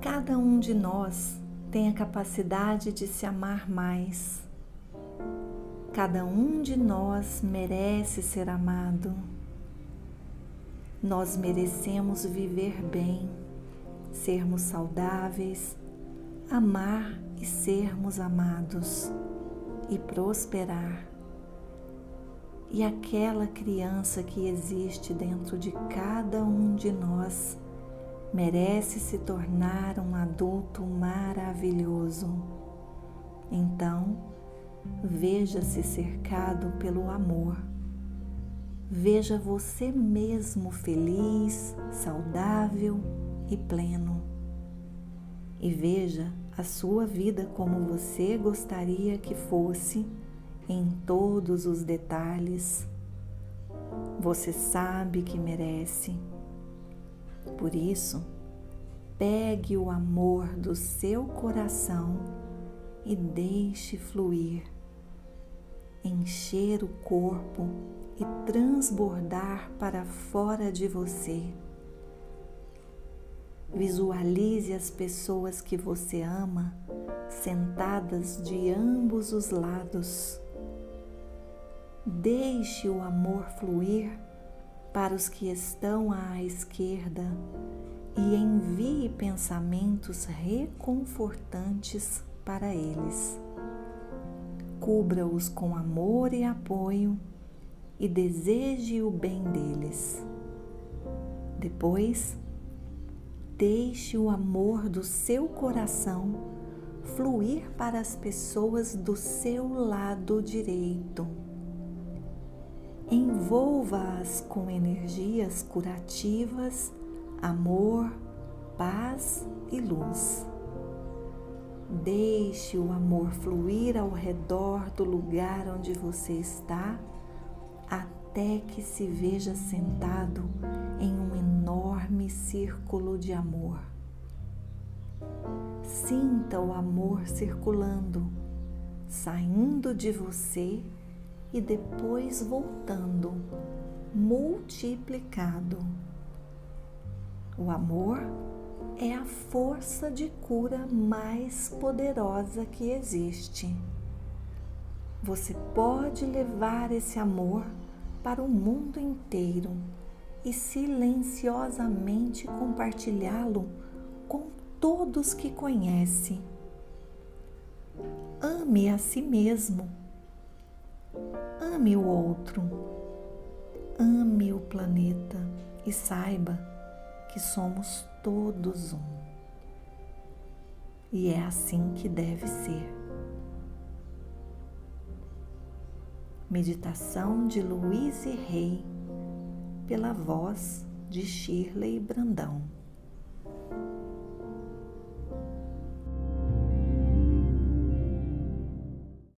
cada um de nós tem a capacidade de se amar mais. Cada um de nós merece ser amado. Nós merecemos viver bem, sermos saudáveis, amar e sermos amados e prosperar. E aquela criança que existe dentro de cada um de nós merece se tornar um adulto maravilhoso. Então, veja-se cercado pelo amor. Veja você mesmo feliz, saudável e pleno. E veja a sua vida como você gostaria que fosse em todos os detalhes. Você sabe que merece por isso, pegue o amor do seu coração e deixe fluir, encher o corpo e transbordar para fora de você. Visualize as pessoas que você ama sentadas de ambos os lados. Deixe o amor fluir para os que estão à esquerda e envie pensamentos reconfortantes para eles. Cubra-os com amor e apoio e deseje o bem deles. Depois, deixe o amor do seu coração fluir para as pessoas do seu lado direito envolva-as com energias curativas, amor, paz e luz. Deixe o amor fluir ao redor do lugar onde você está, até que se veja sentado em um enorme círculo de amor. Sinta o amor circulando, saindo de você e depois voltando, multiplicado. O amor é a força de cura mais poderosa que existe. Você pode levar esse amor para o mundo inteiro e silenciosamente compartilhá-lo com todos que conhece. Ame a si mesmo Ame o outro, ame o planeta e saiba que somos todos um. E é assim que deve ser. Meditação de Luiz e Rei, pela voz de Shirley Brandão.